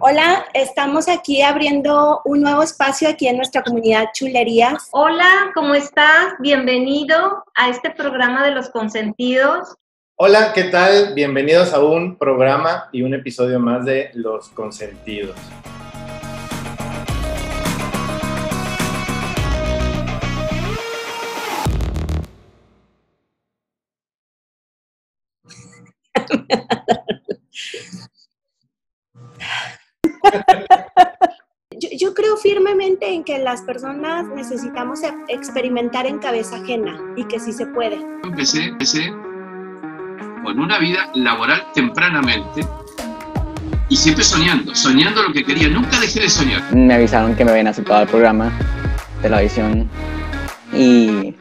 Hola, estamos aquí abriendo un nuevo espacio aquí en nuestra comunidad Chulerías. Hola, ¿cómo estás? Bienvenido a este programa de los consentidos. Hola, ¿qué tal? Bienvenidos a un programa y un episodio más de Los Consentidos. Yo, creo firmemente en que las personas necesitamos e, experimentar en cabeza ajena y que sí se puede. Empecé, empecé con una vida laboral tempranamente y siempre soñando, soñando lo que quería. Nunca dejé de soñar. Me avisaron que me habían aceptado el programa de la visión y,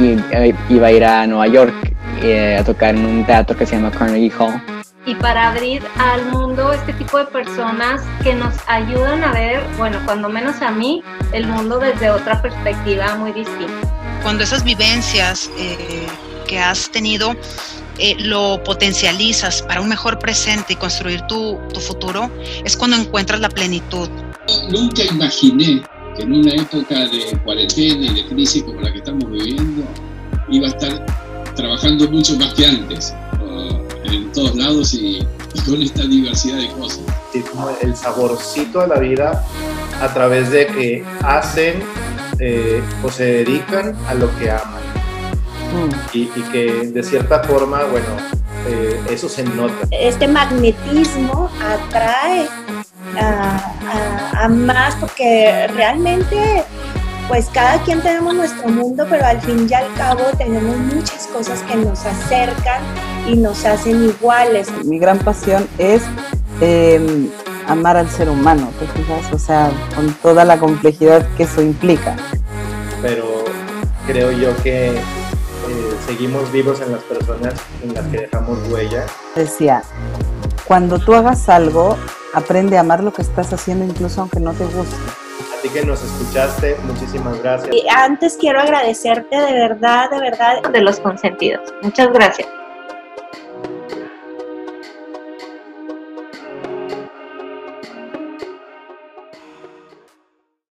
eh, iba a ir a Nueva York eh, a tocar en un teatro que se llama Carnegie Hall y para abrir al mundo este tipo de personas que nos ayudan a ver, bueno, cuando menos a mí, el mundo desde otra perspectiva muy distinta. Cuando esas vivencias eh, que has tenido eh, lo potencializas para un mejor presente y construir tu, tu futuro, es cuando encuentras la plenitud. Nunca imaginé que en una época de cuarentena y de crisis como la que estamos viviendo, iba a estar trabajando mucho más que antes todos lados y, con esta diversidad de cosas. Es como el saborcito de la vida a través de que hacen eh, o se dedican a lo que aman. Mm. Y, que de cierta forma, bueno, eh, eso se nota. Este magnetismo atrae a, a más porque realmente pues cada quien tenemos nuestro mundo, pero al fin y al cabo tenemos muchas cosas que nos acercan y nos hacen iguales. Mi gran pasión es em, amar al ser humano, ¿te fijas? O sea, con toda la complejidad que eso implica. Pero creo yo que eh, seguimos vivos en las personas en las que dejamos huella. Decía, cuando tú hagas algo, aprende a amar lo que estás haciendo incluso aunque no te guste. Así que nos escuchaste, muchísimas gracias. Y antes quiero agradecerte de verdad, de verdad. De los consentidos. Muchas gracias.